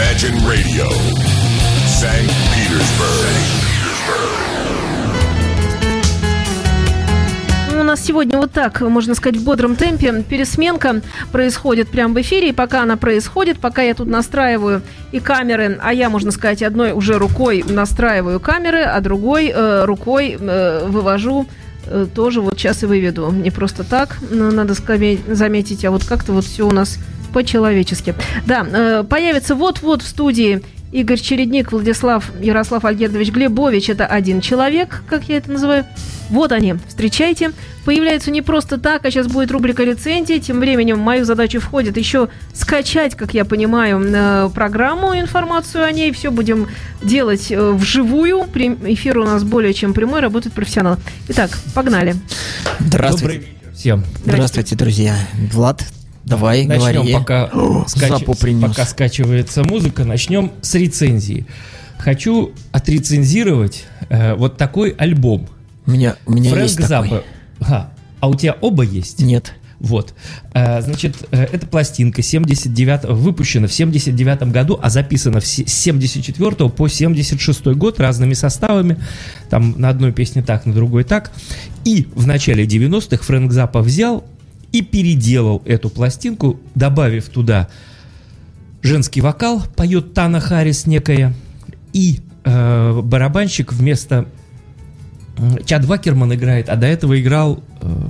Imagine Radio, St. Petersburg. Ну, у нас сегодня вот так, можно сказать, в бодром темпе пересменка происходит прямо в эфире. И пока она происходит, пока я тут настраиваю и камеры, а я, можно сказать, одной уже рукой настраиваю камеры, а другой э, рукой э, вывожу э, тоже вот сейчас и выведу. Не просто так, надо заметить, а вот как-то вот все у нас по-человечески. Да, э, появится вот-вот в студии Игорь Чередник, Владислав Ярослав Альгердович Глебович. Это один человек, как я это называю. Вот они, встречайте. Появляются не просто так, а сейчас будет рубрика рецензии. Тем временем в мою задачу входит еще скачать, как я понимаю, э, программу, информацию о ней. Все будем делать э, вживую. Эфир у нас более чем прямой, работает профессионал. Итак, погнали. Здравствуйте. Добрый всем. Здравствуйте, друзья. Влад, Давай, начнем, говори. Пока, скач... пока скачивается музыка, начнем с рецензии. Хочу отрецензировать э, вот такой альбом. У меня, у меня Фрэнк есть Запа. такой. А, а у тебя оба есть? Нет. Вот. Э, значит, э, эта пластинка 79, выпущена в 79 году, а записана с 74 по 76 год разными составами. Там на одной песне так, на другой так. И в начале 90-х Фрэнк Запа взял и переделал эту пластинку, добавив туда женский вокал, поет Тана Харрис некая, и э, барабанщик вместо Чад Вакерман играет, а до этого играл... Э,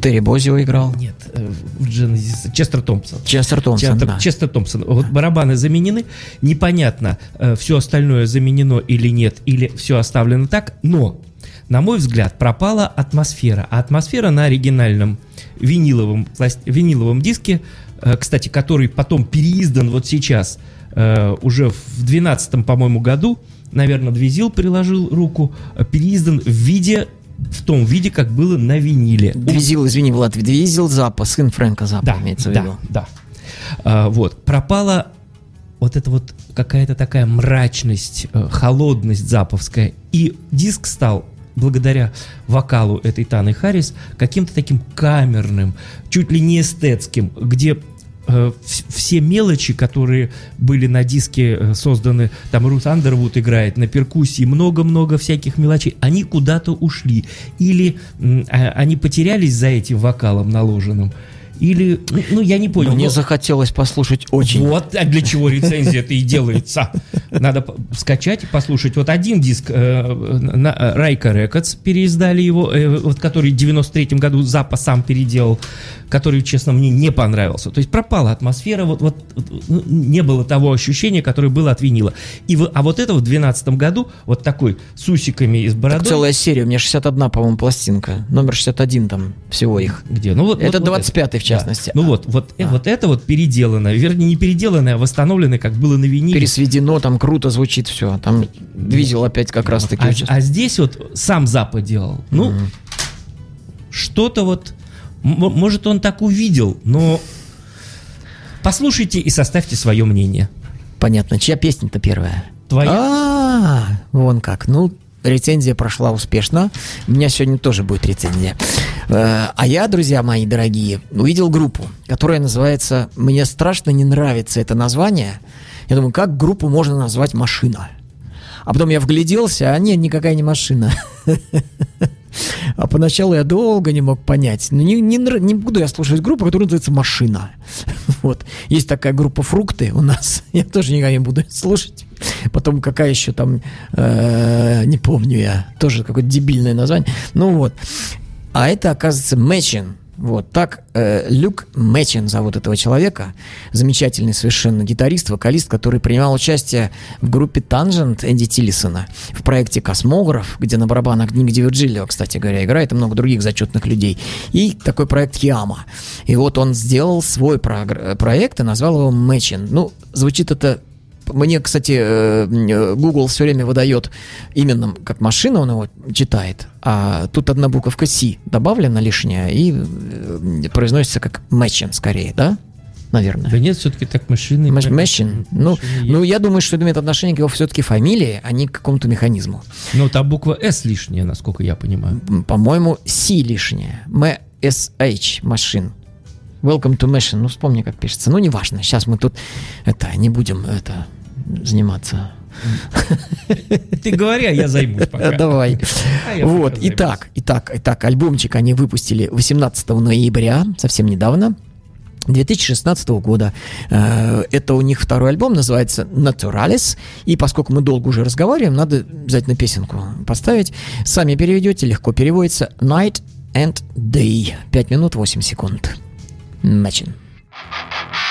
Терри Бозио играл. Нет, э, в Genesis, Честер Томпсон. Честер Томпсон, Честер, да. Честер Томпсон. Вот барабаны заменены, непонятно, э, все остальное заменено или нет, или все оставлено так, но на мой взгляд, пропала атмосфера. А атмосфера на оригинальном виниловом, виниловом диске, э, кстати, который потом переиздан вот сейчас, э, уже в 12 по-моему, году, наверное, Двизил приложил руку, э, переиздан в виде в том виде, как было на виниле. Двизил, извини, Влад, Двизил Запа, сын Фрэнка Запа, да, имеется в да, виду. Да, а, вот. Пропала вот эта вот какая-то такая мрачность, холодность заповская. И диск стал благодаря вокалу этой Таны Харрис, каким-то таким камерным, чуть ли не эстетским, где э, все мелочи, которые были на диске э, созданы, там Рут Андервуд играет на перкуссии, много-много всяких мелочей, они куда-то ушли. Или э, они потерялись за этим вокалом наложенным, или, ну, я не понял. Мне но... захотелось послушать очень. Вот а для чего рецензия это и делается. Надо скачать и послушать. Вот один диск э, на Райка Records переиздали его, э, вот который в 93 году Запа сам переделал, который, честно, мне не понравился. То есть пропала атмосфера, вот, вот ну, не было того ощущения, которое было от винила. И, а вот это в 12 году, вот такой с усиками из бородой. Так целая серия, у меня 61, по-моему, пластинка. Номер 61 там всего их. Где? Ну вот. Это вот, 25-й частности. Ну вот, вот, а. вот это вот переделано, вернее, не переделанное, а восстановленное, как было на виниле. Пересведено, там круто звучит все. Там двизел опять как раз таки. А, а здесь вот сам Запад делал. Ну, mm что-то вот, может, он так увидел, но послушайте и составьте свое мнение. Понятно. Чья песня-то первая? Твоя. А, вон как. Ну, рецензия прошла успешно. У меня сегодня тоже будет рецензия. Э, а я, друзья мои дорогие, увидел группу, которая называется «Мне страшно не нравится это название». Я думаю, как группу можно назвать «Машина»? А потом я вгляделся, а нет, никакая не машина. А поначалу я долго не мог понять. Ну, не, не, не буду я слушать группу, которая называется «Машина». Вот. Есть такая группа «Фрукты» у нас. Я тоже никогда не буду слушать. Потом какая еще там, э, не помню я, тоже какое-то дебильное название. Ну вот. А это, оказывается, Мэчин. Вот так э, Люк Мэчин зовут этого человека, замечательный совершенно гитарист, вокалист, который принимал участие в группе Tangent Энди Тиллисона в проекте «Космограф», где на барабанах Ник Дивиджилио, кстати говоря, играет, и много других зачетных людей, и такой проект «Яма». И вот он сделал свой про- проект и назвал его «Мэчин». Ну, звучит это мне, кстати, э, Google все время выдает именно как машина, он его читает, а тут одна буковка C добавлена лишняя и э, произносится как matching скорее, да? наверное. Да нет, все-таки так машины. Маш- машин. Ну, машины ну, есть. я думаю, что это имеет отношение к его все-таки фамилии, а не к какому-то механизму. Ну, там буква S лишняя, насколько я понимаю. По-моему, C лишняя. MSH машин. Welcome to Machine. Ну, вспомни, как пишется. Ну, неважно. Сейчас мы тут это не будем это заниматься. Ты говори, а я займусь пока. Давай. А вот, итак, итак, итак, альбомчик они выпустили 18 ноября, совсем недавно. 2016 года. Э, это у них второй альбом, называется «Naturalis». И поскольку мы долго уже разговариваем, надо обязательно песенку поставить. Сами переведете, легко переводится «Night and Day». 5 минут 8 секунд. Начин. Thank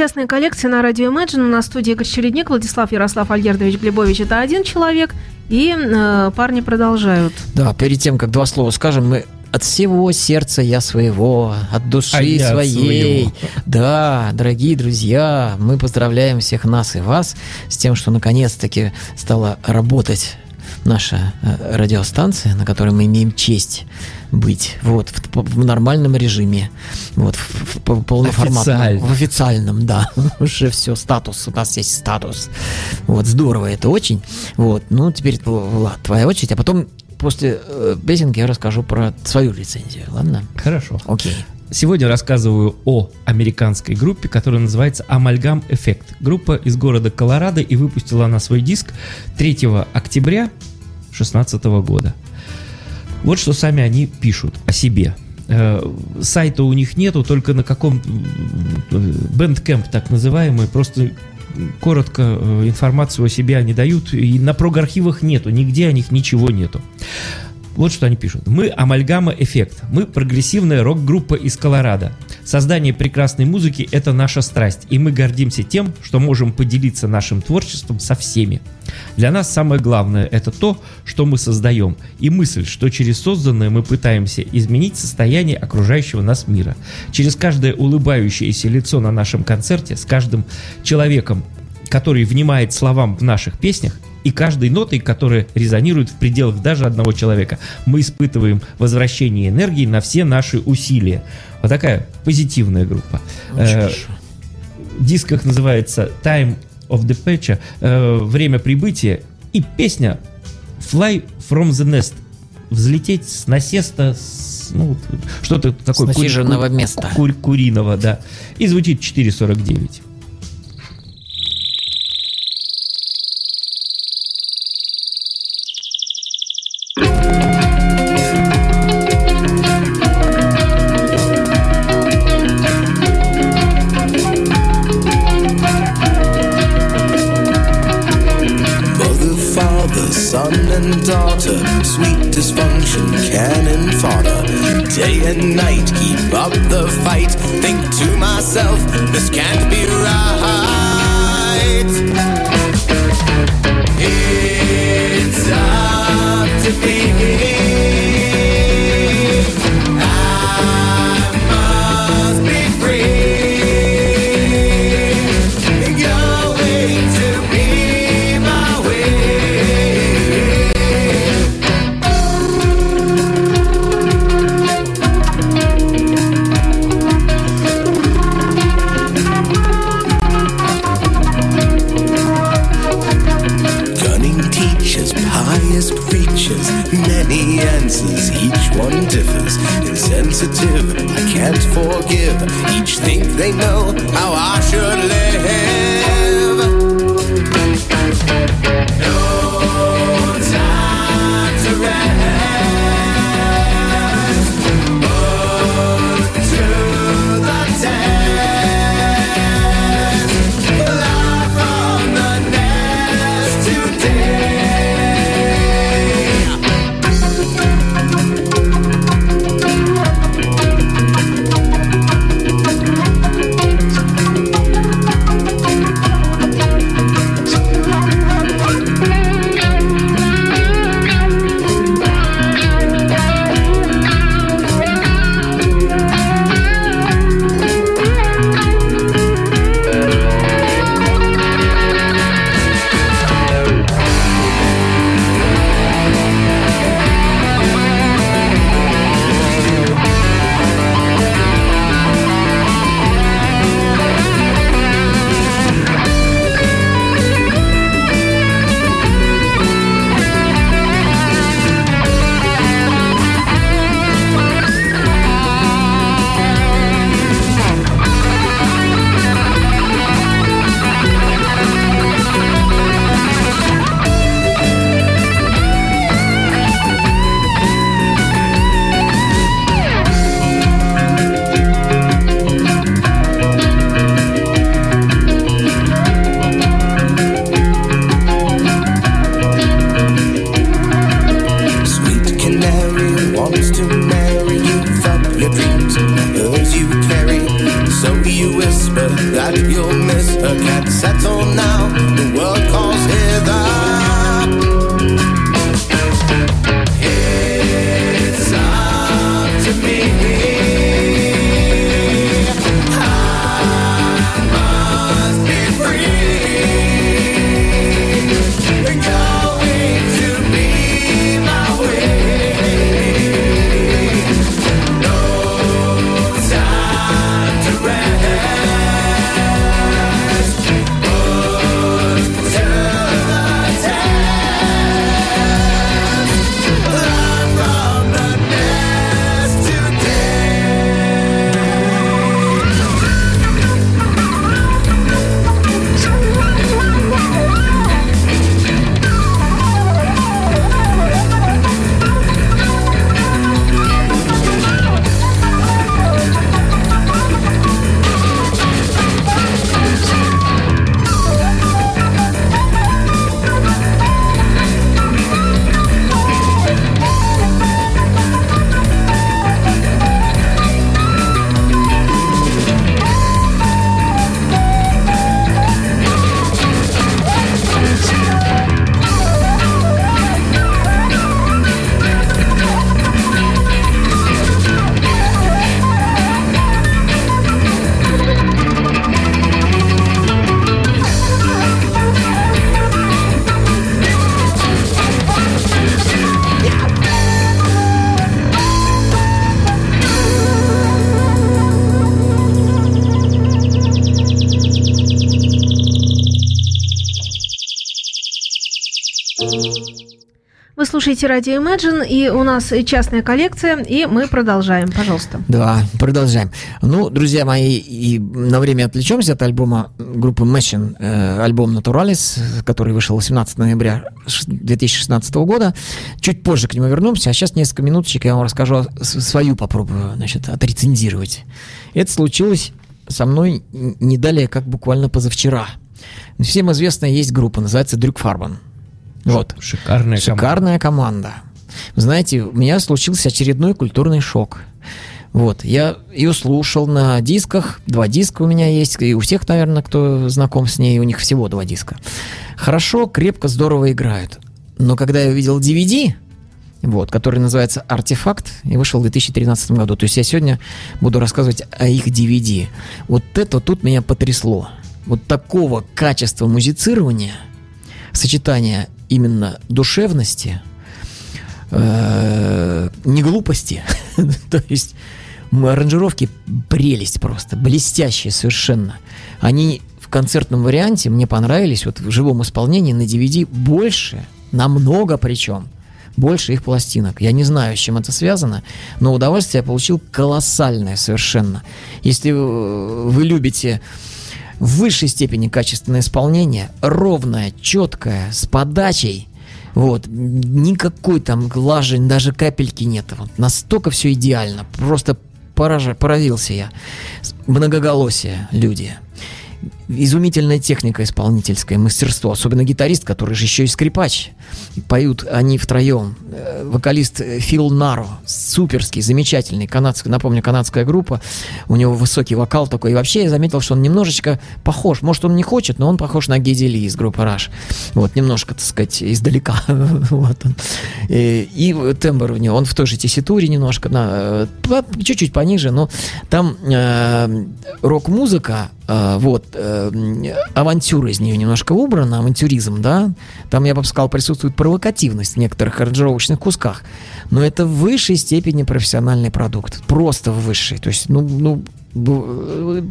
Частная коллекция на радио Imagine. У нас в студии Игорь Чередник, Владислав Ярослав Альгердович Глебович. Это один человек. И э, парни продолжают. Да, перед тем, как два слова скажем, мы от всего сердца я своего, от души А я от своей. своего. Да, дорогие друзья, мы поздравляем всех нас и вас с тем, что наконец-таки стала работать наша э, радиостанция, на которой мы имеем честь быть вот в, в нормальном режиме вот в, в- в полноформатном Официально. в официальном да уже все статус у нас есть статус вот здорово это очень вот ну теперь Влад твоя очередь а потом после э, песенки я расскажу про свою лицензию ладно Хорошо. окей Сегодня рассказываю о американской группе, которая называется Amalgam Effect. Группа из города Колорадо и выпустила она свой диск 3 октября 2016 года. Вот что сами они пишут о себе. Э, Сайта у них нету, только на каком Bandcamp так называемый, просто коротко э, информацию о себе они дают, и на прог-архивах нету, нигде о них ничего нету. Вот что они пишут. Мы Амальгама Эффект. Мы прогрессивная рок-группа из Колорадо. Создание прекрасной музыки – это наша страсть, и мы гордимся тем, что можем поделиться нашим творчеством со всеми. Для нас самое главное – это то, что мы создаем, и мысль, что через созданное мы пытаемся изменить состояние окружающего нас мира. Через каждое улыбающееся лицо на нашем концерте, с каждым человеком, который внимает словам в наших песнях, и каждой нотой, которая резонирует в пределах даже одного человека, мы испытываем возвращение энергии на все наши усилия. Вот такая позитивная группа. Очень Э, хорошо. Диск их называется Time of the Patch, э, время прибытия, и песня Fly from the Nest. Взлететь с насеста, с, ну, что-то такое. кури- насиженного ку- места. ку- куриного, да. И звучит 4.49. fight. Think to myself, this can't be right. Слушаете радио Imagine, и у нас частная коллекция, и мы продолжаем. Пожалуйста. Да, продолжаем. Ну, друзья мои, и на время отвлечемся от альбома группы Machine, э, альбом Naturalis, который вышел 18 ноября ш- 2016 года. Чуть позже к нему вернемся, а сейчас несколько минуточек я вам расскажу свою попробую, значит, отрецензировать. Это случилось со мной не далее, как буквально позавчера. Всем известная есть группа, называется Дрюк Фарбан. Вот. Шикарная команда. Шикарная команда. Вы знаете, у меня случился очередной культурный шок. Вот, я ее слушал на дисках, два диска у меня есть, и у всех, наверное, кто знаком с ней, у них всего два диска. Хорошо, крепко, здорово играют. Но когда я увидел DVD, вот, который называется «Артефакт», и вышел в 2013 году, то есть я сегодня буду рассказывать о их DVD. Вот это тут меня потрясло. Вот такого качества музицирования, сочетания именно душевности, э, не глупости, то есть аранжировки прелесть просто, блестящие совершенно. Они в концертном варианте мне понравились, вот в живом исполнении на DVD больше, намного причем, больше их пластинок. Я не знаю, с чем это связано, но удовольствие я получил колоссальное совершенно. Если э, вы любите в высшей степени качественное исполнение, ровное, четкое, с подачей, вот, никакой там глажи, даже капельки нет. Вот, настолько все идеально, просто поража- поразился я. Многоголосие люди. Изумительная техника исполнительская, мастерство. Особенно гитарист, который же еще и скрипач. И поют они втроем. Э, Вокалист э, Фил Наро, суперский, замечательный, канадская, напомню, канадская группа. У него высокий вокал такой. И вообще я заметил, что он немножечко похож. Может, он не хочет, но он похож на Геди Ли из группы Rush. Вот, немножко, так сказать, издалека. вот он. И, и тембр у него, он в той же тесситуре немножко, на, э, чуть-чуть пониже, но там э, рок-музыка, э, вот, э, авантюра из нее немножко убрана, авантюризм, да, там, я бы сказал, присутствует провокативность в некоторых аранжировочных кусках, но это в высшей степени профессиональный продукт, просто в высшей, то есть, ну, ну, э,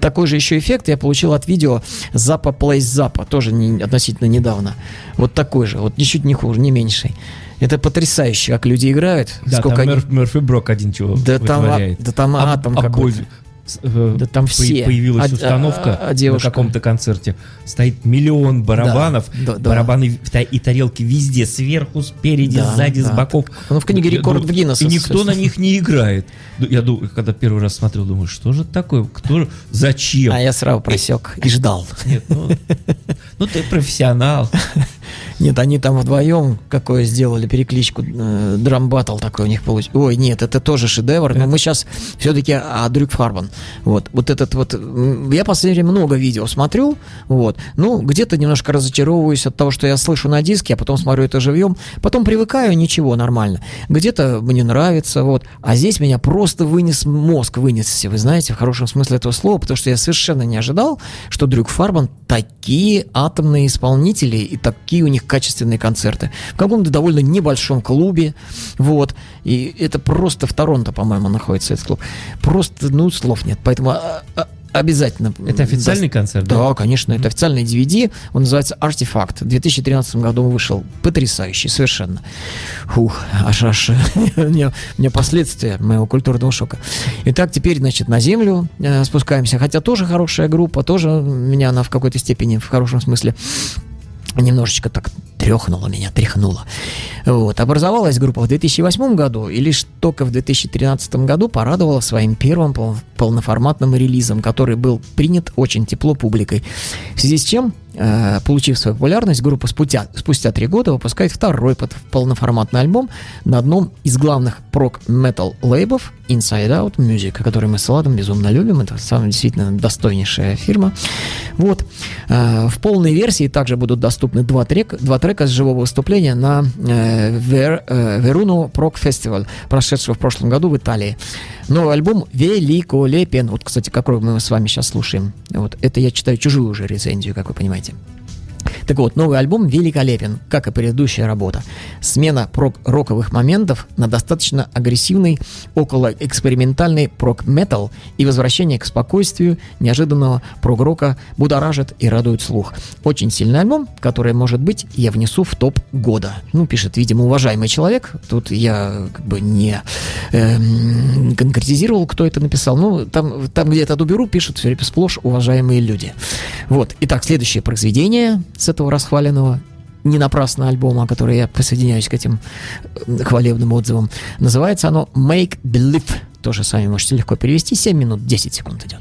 такой же еще эффект я получил от видео Запа Плейс Запа, тоже не, относительно недавно. Вот такой же, вот ничуть не хуже, не меньший. Это потрясающе, как люди играют. Да, сколько там они- Мерф- Мерфи Брок один чего Да там, а- вытворяет. да там А- атом а какой-то. Э, Да там по- все. Появилась А- установка а- а на девушка? каком-то концерте. Стоит миллион барабанов. Да, да, да. барабаны в- та- и тарелки везде. Сверху, спереди, Да, сзади, да. с боков. Ну, в книге Я рекордов думаю, Гиннесса, И никто на них не играет. Ну, Я думаю, когда первый раз смотрел, думаю, что же такое? Кто, зачем? А я сразу просек и ждал. Нет, ну, ну ты профессионал. Нет, они там вдвоем какое сделали перекличку, э, драм баттл такой у них получился. Ой, нет, это тоже шедевр, но мы сейчас все-таки о Дрюк Фарбан. Вот, вот этот вот, я в последнее время много видео смотрю, вот, ну, где-то немножко разочаровываюсь от того, что я слышу на диске, а потом смотрю это живьем, потом привыкаю, ничего, нормально. Где-то мне нравится, вот, а здесь меня просто вынес мозг, вынесся, вы знаете, в хорошем смысле этого слова, потому что я совершенно не ожидал, что Дрюк Фарбан такие атомные исполнители и такие у них качественные концерты. В каком-то довольно небольшом клубе, вот, и это просто в Торонто, по-моему, находится этот клуб. Просто, ну, слов нет, поэтому а, а, обязательно. Это официальный концерт, да? Да, конечно, это официальный DVD, он называется «Артефакт», в 2013 году вышел, потрясающий совершенно. Фух, аж аж, у меня, у меня последствия моего культурного шока. Итак, теперь, значит, на землю э, спускаемся, хотя тоже хорошая группа, тоже меня она в какой-то степени, в хорошем смысле, немножечко так трехнула меня, тряхнула. Вот. Образовалась группа в 2008 году и лишь только в 2013 году порадовала своим первым пол- полноформатным релизом, который был принят очень тепло публикой. В связи с чем, получив свою популярность, группа спустя, спустя три года выпускает второй под- полноформатный альбом на одном из главных прок-метал лейбов Inside Out Music, который мы с Ладом безумно любим. Это самая действительно достойнейшая фирма. Вот. Э, В полной версии также будут доступны два трека, два трека с живого выступления на э, Вер, э, Веруно Прок Фестиваль, прошедшего в прошлом году в Италии. Новый альбом великолепен. Вот, кстати, какой мы с вами сейчас слушаем. Вот. Это я читаю чужую уже рецензию, как вы понимаете. Так вот, новый альбом великолепен, как и предыдущая работа. Смена прок-роковых моментов на достаточно агрессивный, около экспериментальный прок-метал и возвращение к спокойствию неожиданного прог-рока будоражит и радует слух. Очень сильный альбом, который, может быть, я внесу в топ года. Ну, пишет, видимо, уважаемый человек. Тут я как бы не эм, конкретизировал, кто это написал. Ну, там, там где этот уберу, пишут сплошь уважаемые люди. Вот. Итак, следующее произведение с этого расхваленного не напрасно альбома, который я присоединяюсь к этим э, хвалебным отзывам. Называется оно Make Believe. Тоже сами можете легко перевести. 7 минут 10 секунд идет.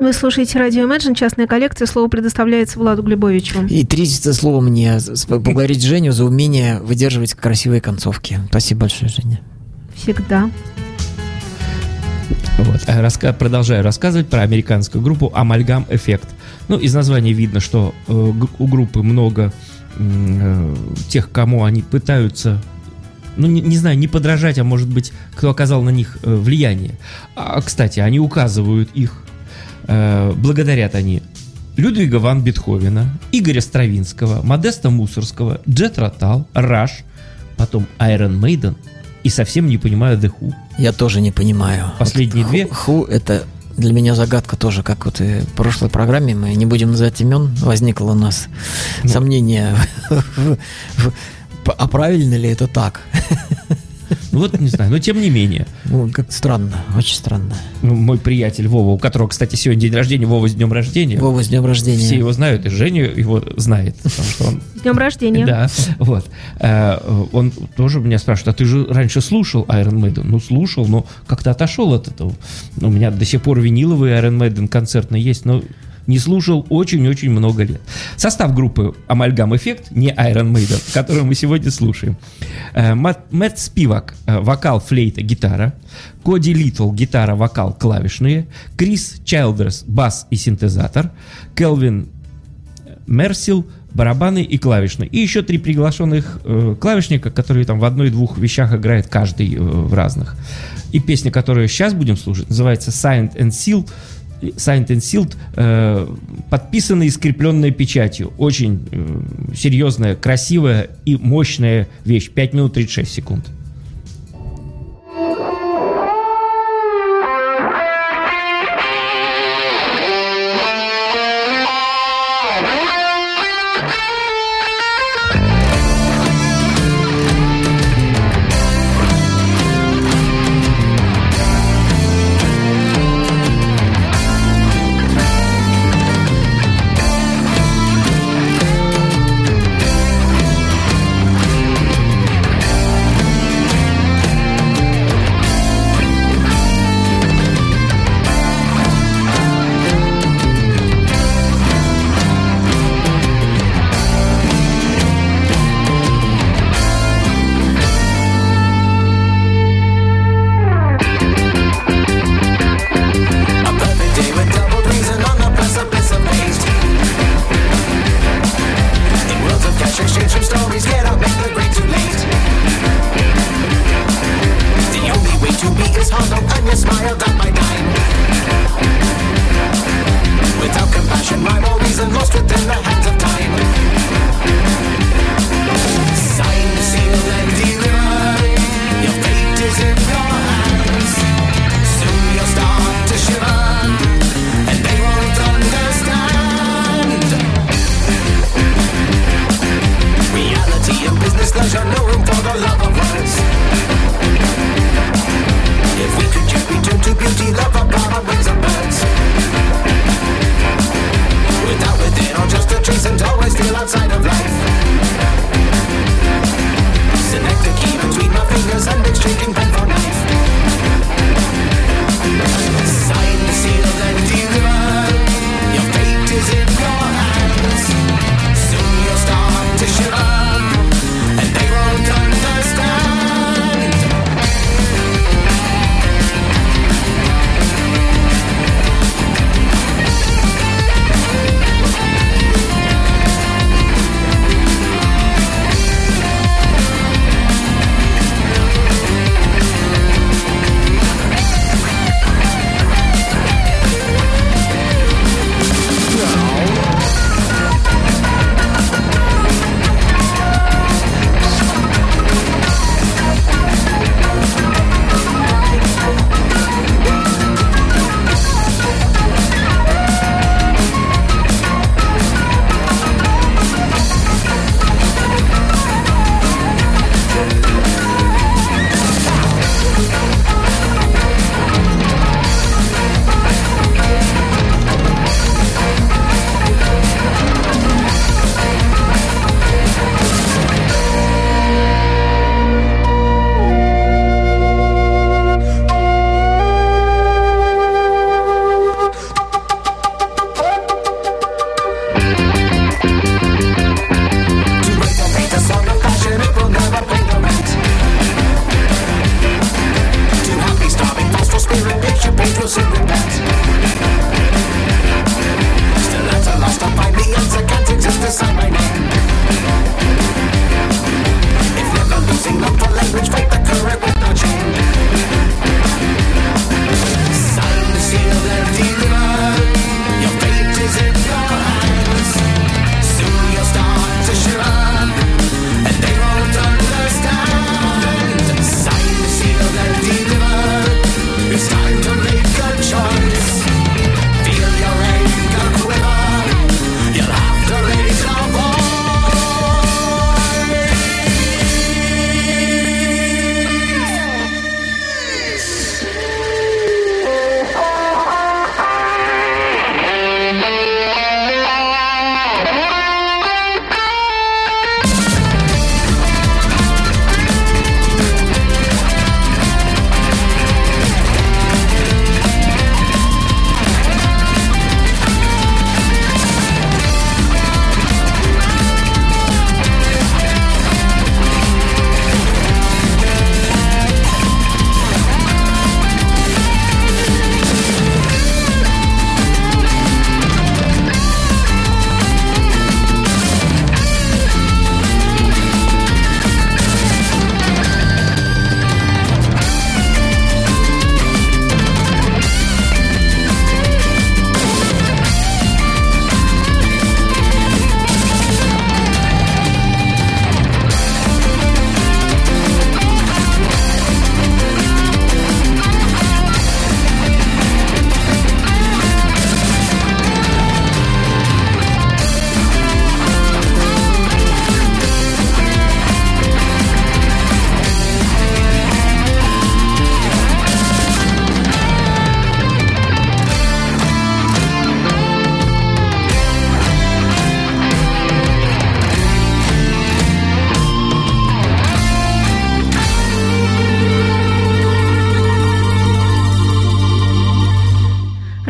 Вы слушаете радио Imagine, частная коллекция. Слово предоставляется Владу Глебовичу. И третье слово мне поблагодарить Женю за умение выдерживать красивые концовки. Спасибо большое, Женя. Всегда. Вот. А раска- продолжаю рассказывать про американскую группу Amalgam Effect. Ну, из названия видно, что э, у группы много э, тех, кому они пытаются, ну, не, не знаю, не подражать, а может быть, кто оказал на них э, влияние. А, кстати, они указывают их, э, благодарят они Людвига ван Бетховена, Игоря Стравинского, Модеста Мусорского, Джет Ротал, Раш, потом Iron Maiden и совсем не понимаю The Who. Я тоже не понимаю. Последние Вот две? Ху, это для меня загадка тоже, как вот и в прошлой программе, мы не будем называть имен, возникло у нас Ну. сомнение, а правильно ли это так? Ну вот, не знаю, но тем не менее. Ну, как странно, очень странно. Ну, мой приятель Вова, у которого, кстати, сегодня день рождения, Вова с днем рождения. Вова, с днем рождения. Все его знают, и Женя его знает, потому что он С днем рождения. Да, вот. Э, Он тоже меня спрашивает, а ты же раньше слушал Iron Maiden? Ну, слушал, но как-то отошел от этого. У меня до сих пор виниловый Iron Maiden концертный есть, но не слушал очень-очень много лет. Состав группы Amalgam Effect, не Iron Maiden, которую мы сегодня слушаем. Э, Мэтт Спивак, э, вокал, флейта, гитара. Коди Литл, гитара, вокал, клавишные. Крис Чайлдерс, бас и синтезатор. Келвин Мерсил, барабаны и клавишные. И еще три приглашенных э, клавишника, которые там в одной-двух вещах играет каждый э, в разных. И песня, которую сейчас будем слушать, называется Signed and Sealed. Signed and Sealed, э, подписанная и скрепленная печатью. Очень э, серьезная, красивая и мощная вещь. 5 минут 36 секунд.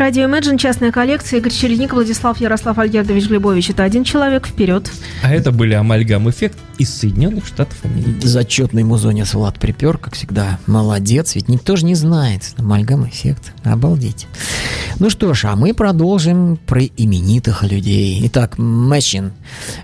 Радио Imagine, частная коллекция, Игорь Чередник, Владислав Ярослав Альгердович Глебович. Это один человек, вперед. А это были Амальгам Эффект из Соединенных Штатов Америки. Зачетный музонец Влад припер, как всегда. Молодец, ведь никто же не знает. Амальгам эффект. Обалдеть. Ну что ж, а мы продолжим про именитых людей. Итак, Мэчин.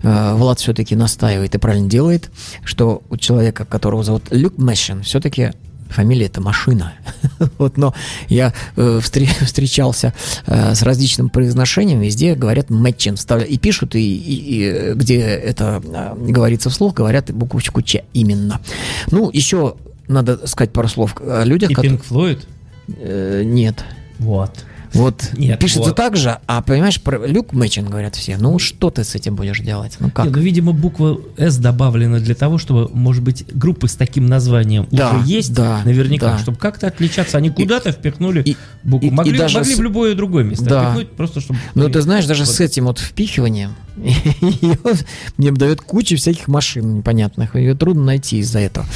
Э, Влад все-таки настаивает и правильно делает, что у человека, которого зовут Люк Мэшин, все-таки фамилия это машина. вот, но я э, встре- встречался э, с различным произношением, везде говорят Мэтчин, вставля- и пишут, и, и- и, э, где это э, говорится вслух, говорят буквочку Ч именно. Ну, еще надо сказать пару слов о людях, И которые... Флойд? Э, нет. Вот. Вот Нет, пишется вот. так же, а понимаешь, про Люк Мэчин говорят все. Ну, что ты с этим будешь делать? Ну, как? Не, ну, видимо, буква «С» добавлена для того, чтобы, может быть, группы с таким названием Да, уже есть, да, наверняка, да. чтобы как-то отличаться. Они куда-то впихнули и- букву. и- и могли даже могли с- в любое другое место Да. впихнуть, просто чтобы... Ну, ты знаешь, даже Вот. с этим вот впихиванием мне дает куча всяких машин непонятных. Ее трудно найти из-за этого.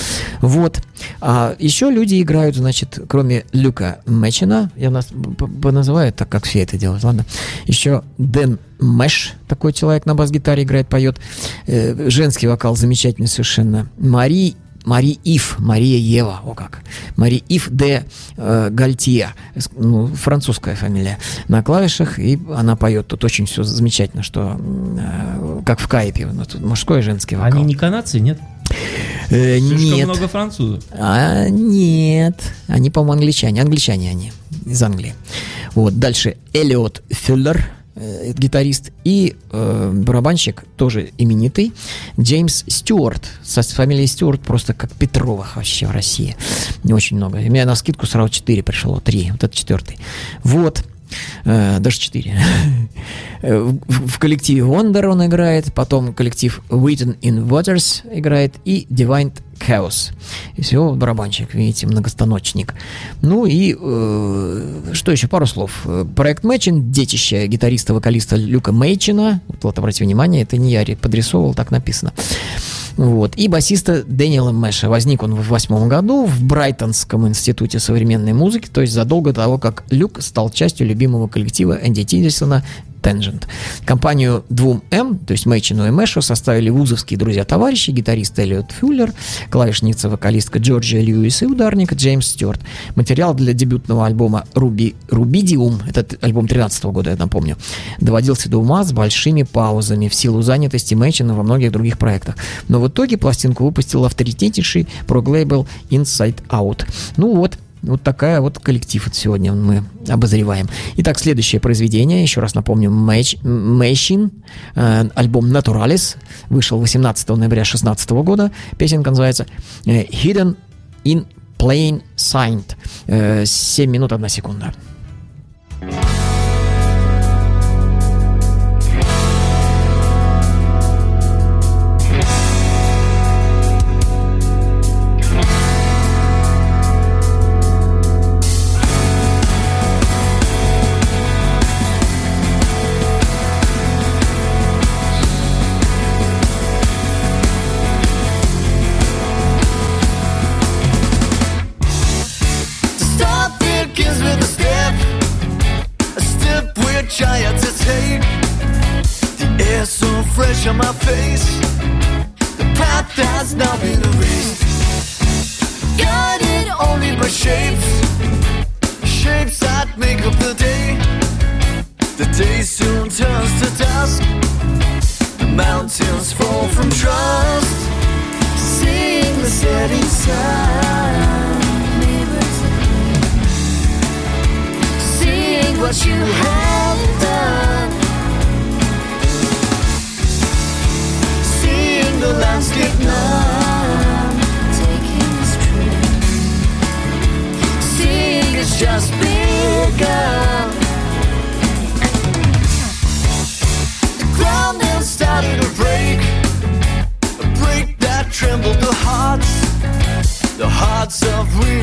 Вот. А еще люди играют, значит, кроме Люка Мэчина, я нас п- п- называю так, как все это делают, ладно. Еще Дэн Мэш, такой человек на бас-гитаре играет, поет. Э, женский вокал замечательный совершенно. Мари Мари Ив, Мария Ева, о как. Мари Ив де э, Гальтия, с- ну, французская фамилия, на клавишах, и она поет. Тут очень все замечательно, что э, как в Кайпе, ну, тут мужской и женский вокал. Они не канадцы, нет? Э, Слишком нет. много французов. А, нет. Они, по-моему, англичане. Англичане они из Англии. Вот. Дальше Элиот Фюллер, э, гитарист, и э, барабанщик, тоже именитый, Джеймс Стюарт. Со фамилией Стюарт просто как Петровых вообще в России. Не очень много. У меня на скидку сразу 4 пришло, 3. Вот это четвертый. Вот. Э, даже 4. в, в коллективе Wonder он играет, потом коллектив Written in Waters играет и Divine Chaos. И всего барабанщик, видите, многостаночник. Ну и э, что еще, пару слов. Проект Мэчин, детище гитариста-вокалиста Люка Мэйчина. Вот, обратите внимание, это не я подрисовывал, так написано. Вот. И басиста Дэниела Мэша. Возник он в восьмом году в Брайтонском институте современной музыки, то есть задолго до того, как Люк стал частью любимого коллектива Энди Тиллисона Tangent. Компанию 2М, то есть Мэйчину и Мэшу, составили вузовские друзья-товарищи, гитарист Эллиот Фюллер, клавишница, вокалистка Джорджия Льюис и ударник Джеймс Стюарт. Материал для дебютного альбома Руби, Рубидиум, этот альбом 13 года, я напомню, доводился до ума с большими паузами в силу занятости Мэйчина во многих других проектах. Но в итоге пластинку выпустил авторитетнейший проглейбл Inside Out. Ну вот, вот такая вот коллектив вот сегодня мы обозреваем. Итак, следующее произведение, еще раз напомню, Мэйчин, э, альбом Naturalis, вышел 18 ноября 2016 года. Песенка называется э, Hidden in Plain Sight. Э, 7 минут 1 секунда. On my face, the path has now been erased. Guided only by shapes, shapes that make up the day. The day soon turns to dusk, the mountains fall from trust. Seeing the setting sun. seeing what you have of real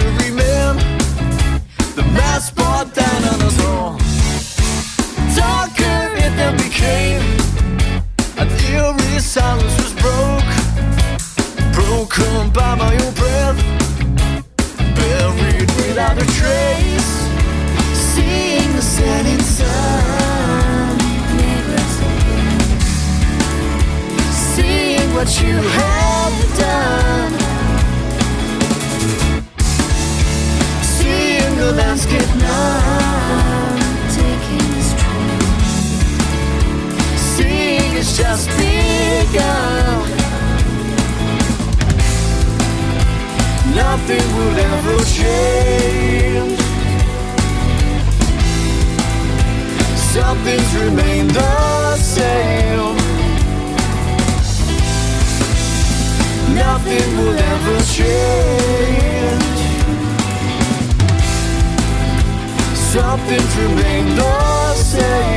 something's remained the same.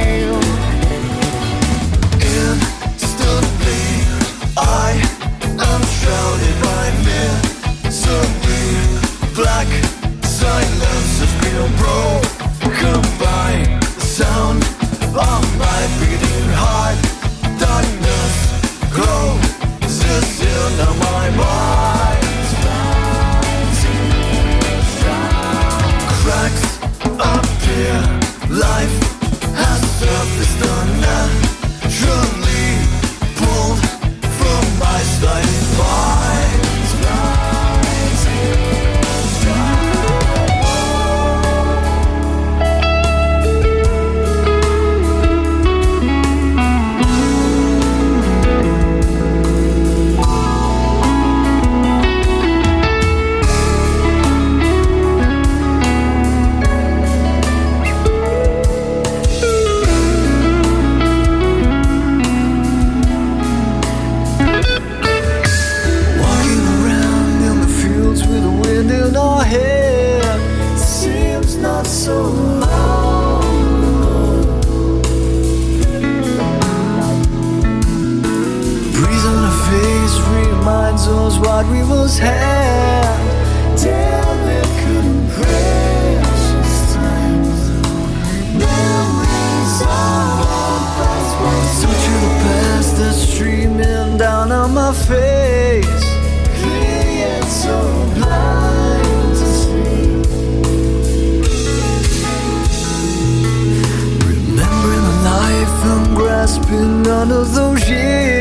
my face. Clear yet so blind to see. Remembering life and grasping none of those years.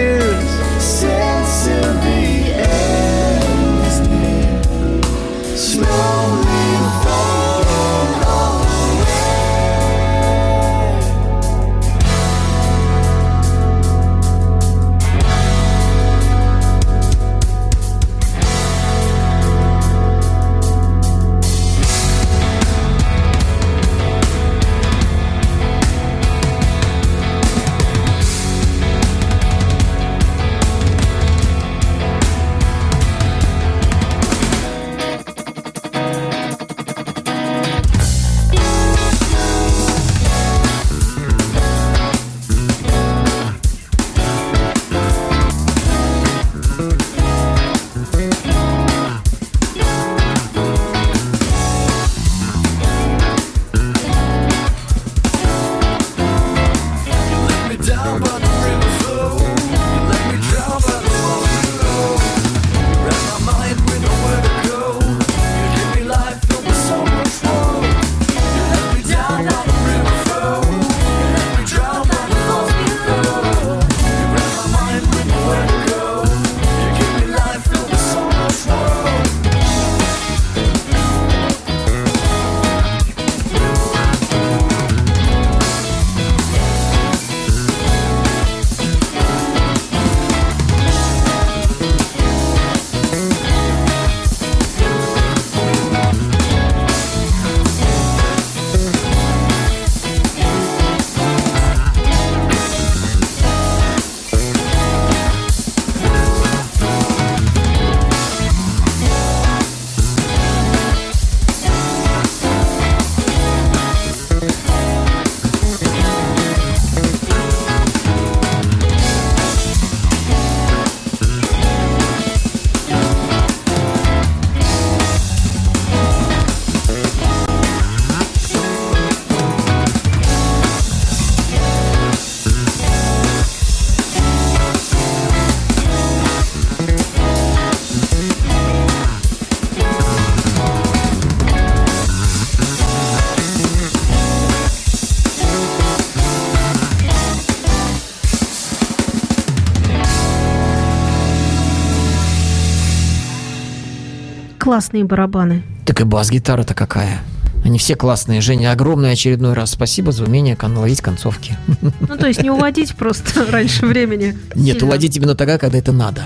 Классные барабаны. Так и бас-гитара-то какая. Они все классные. Женя, огромное очередной раз спасибо за умение ловить концовки. Ну, то есть не уводить просто раньше времени. Нет, уводить именно тогда, когда это надо.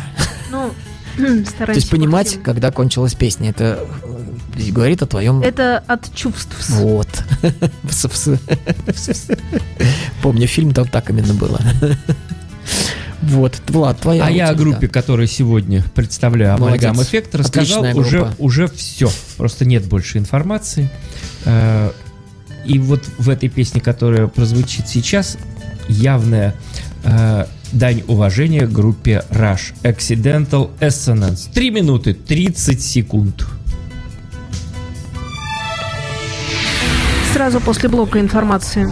Ну, То стараемся. есть понимать, когда кончилась песня. Это э, говорит о твоем... Это от чувств. Вот. Помню, фильм там так именно было. Вот, Влад, твоя А я о очередь, группе, да. которую сегодня представляю. Amalgam Effect, рассказал Отличная уже, группа. уже все. Просто нет больше информации. Э, И вот в этой песне, которая прозвучит сейчас, явная э, дань уважения группе Rush. Accidental Assonance. 3 минуты 30 секунд. Сразу после блока информации.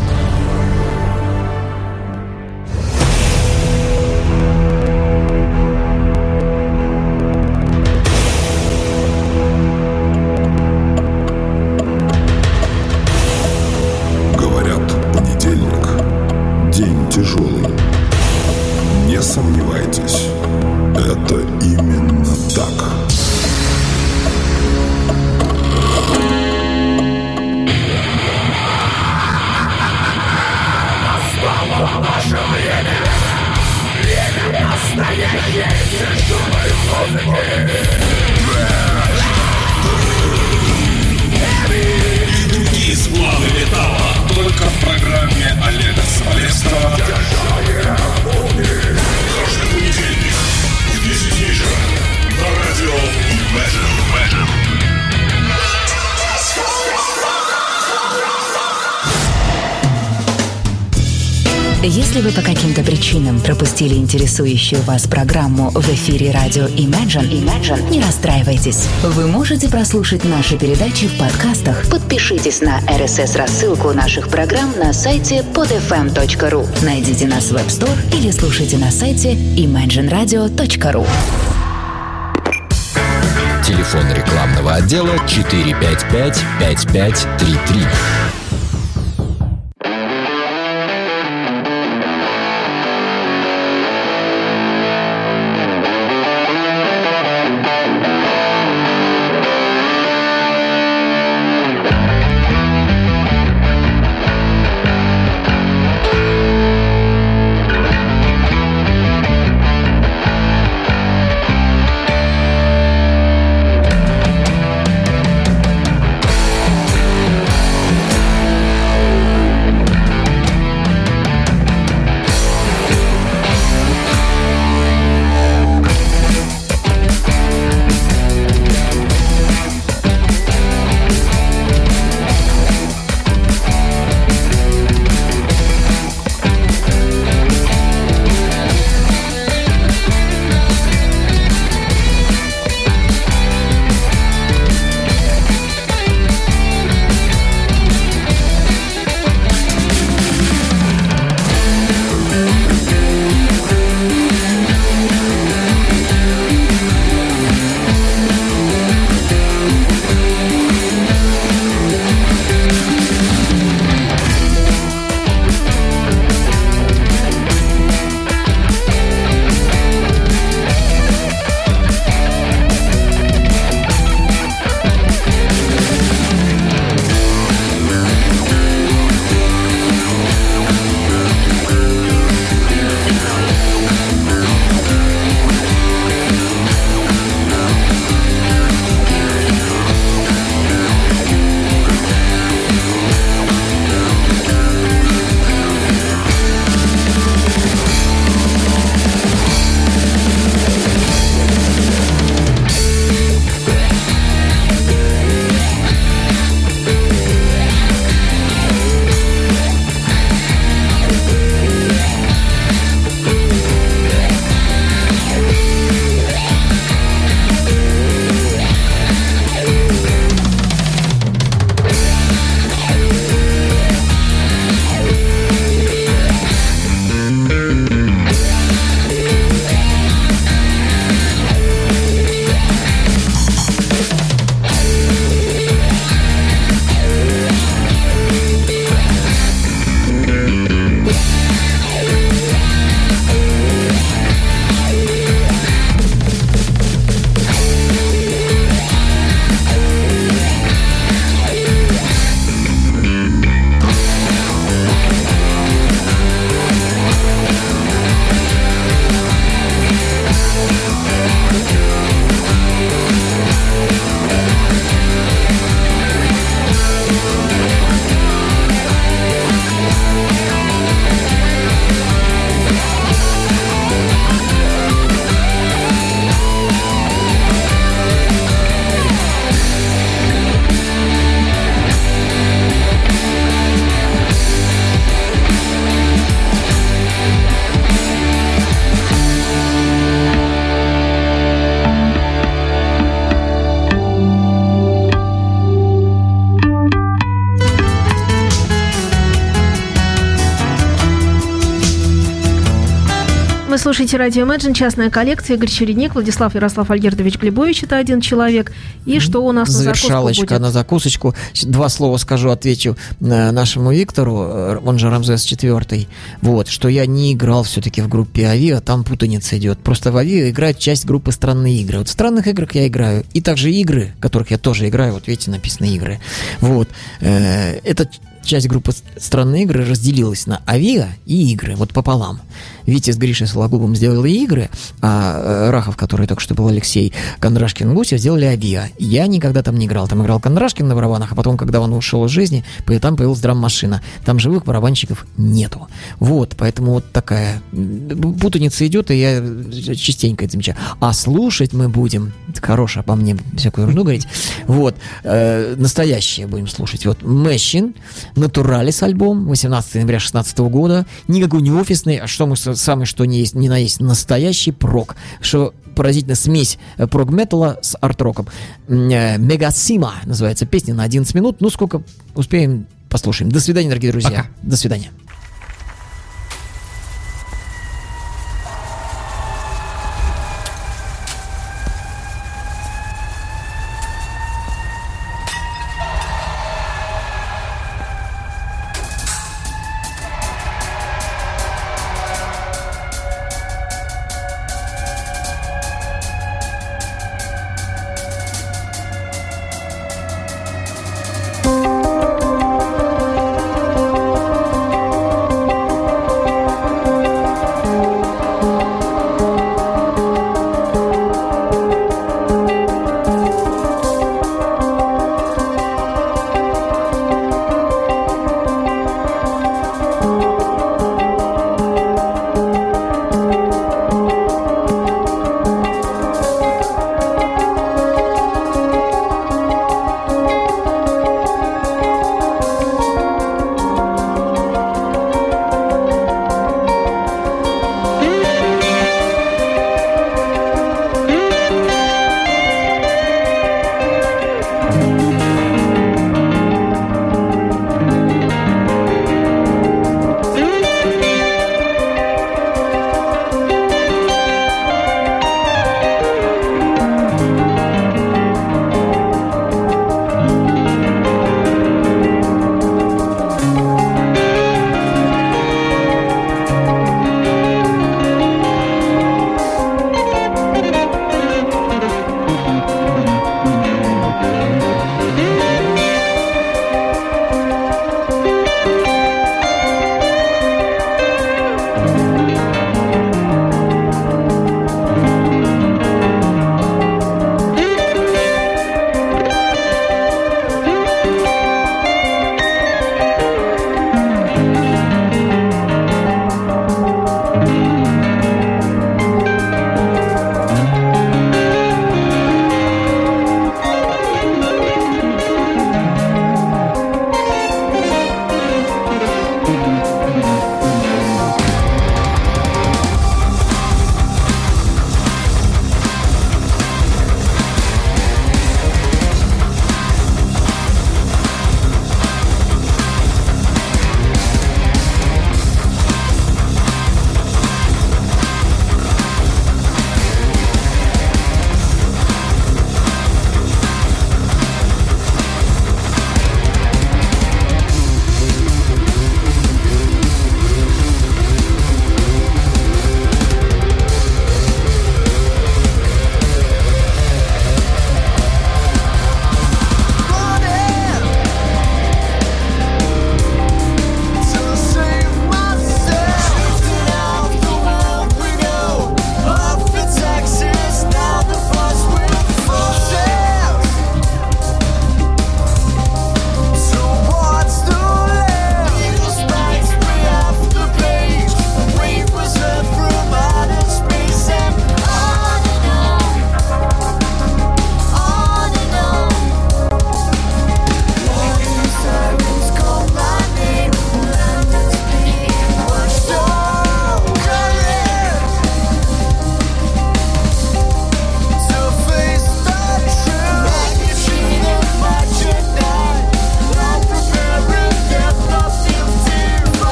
Пропустили интересующую вас программу в эфире радио Imagine, Imagine, не расстраивайтесь. Вы можете прослушать наши передачи в подкастах. Подпишитесь на RSS-рассылку наших программ на сайте podfm.ru. Найдите нас в App Store или слушайте на сайте imagineradio.ru. Телефон рекламного отдела 455-5533. Вы слушаете радио Imagine, частная коллекция, Игорь Чередник, Владислав Ярослав Альгердович Глебович, это один человек. И что у нас Завершалочка на закусочку. Два слова скажу, отвечу э, нашему Виктору, э, он же Рамзес IV. Вот, что я не играл все-таки в группе Авиа, там путаница идет. Просто в Авиа играет часть группы странные игры. Вот в странных играх я играю. И также игры, в которых я тоже играю, вот видите, написано игры. Вот. Э, Эта часть группы «С- странные игры разделилась на Авиа и игры, вот пополам. Витя с Гришей Сологубом сделали игры, а э, Рахов, который только что был Алексей, Кондрашкин, Гусев сделали Авиа. Я никогда там не играл. Там играл Кондрашкин на барабанах, а потом, когда он ушел из жизни, там появилась драм-машина. Там живых барабанщиков нету. Вот, поэтому вот такая путаница идет, и я частенько это замечаю. А слушать мы будем, хорошая по мне всякую ерунду говорить, вот, э, настоящее будем слушать. Вот Мэщин, Натуралис альбом 18 ноября 2016 года. Никакой не офисный, а что мы с- самый что не есть, не на есть, настоящий прок. Что поразительно, смесь э, прог-металла с арт-роком. Э, Мегасима называется песня на 11 минут. Ну, сколько успеем, послушаем. До свидания, дорогие друзья. Пока. До свидания.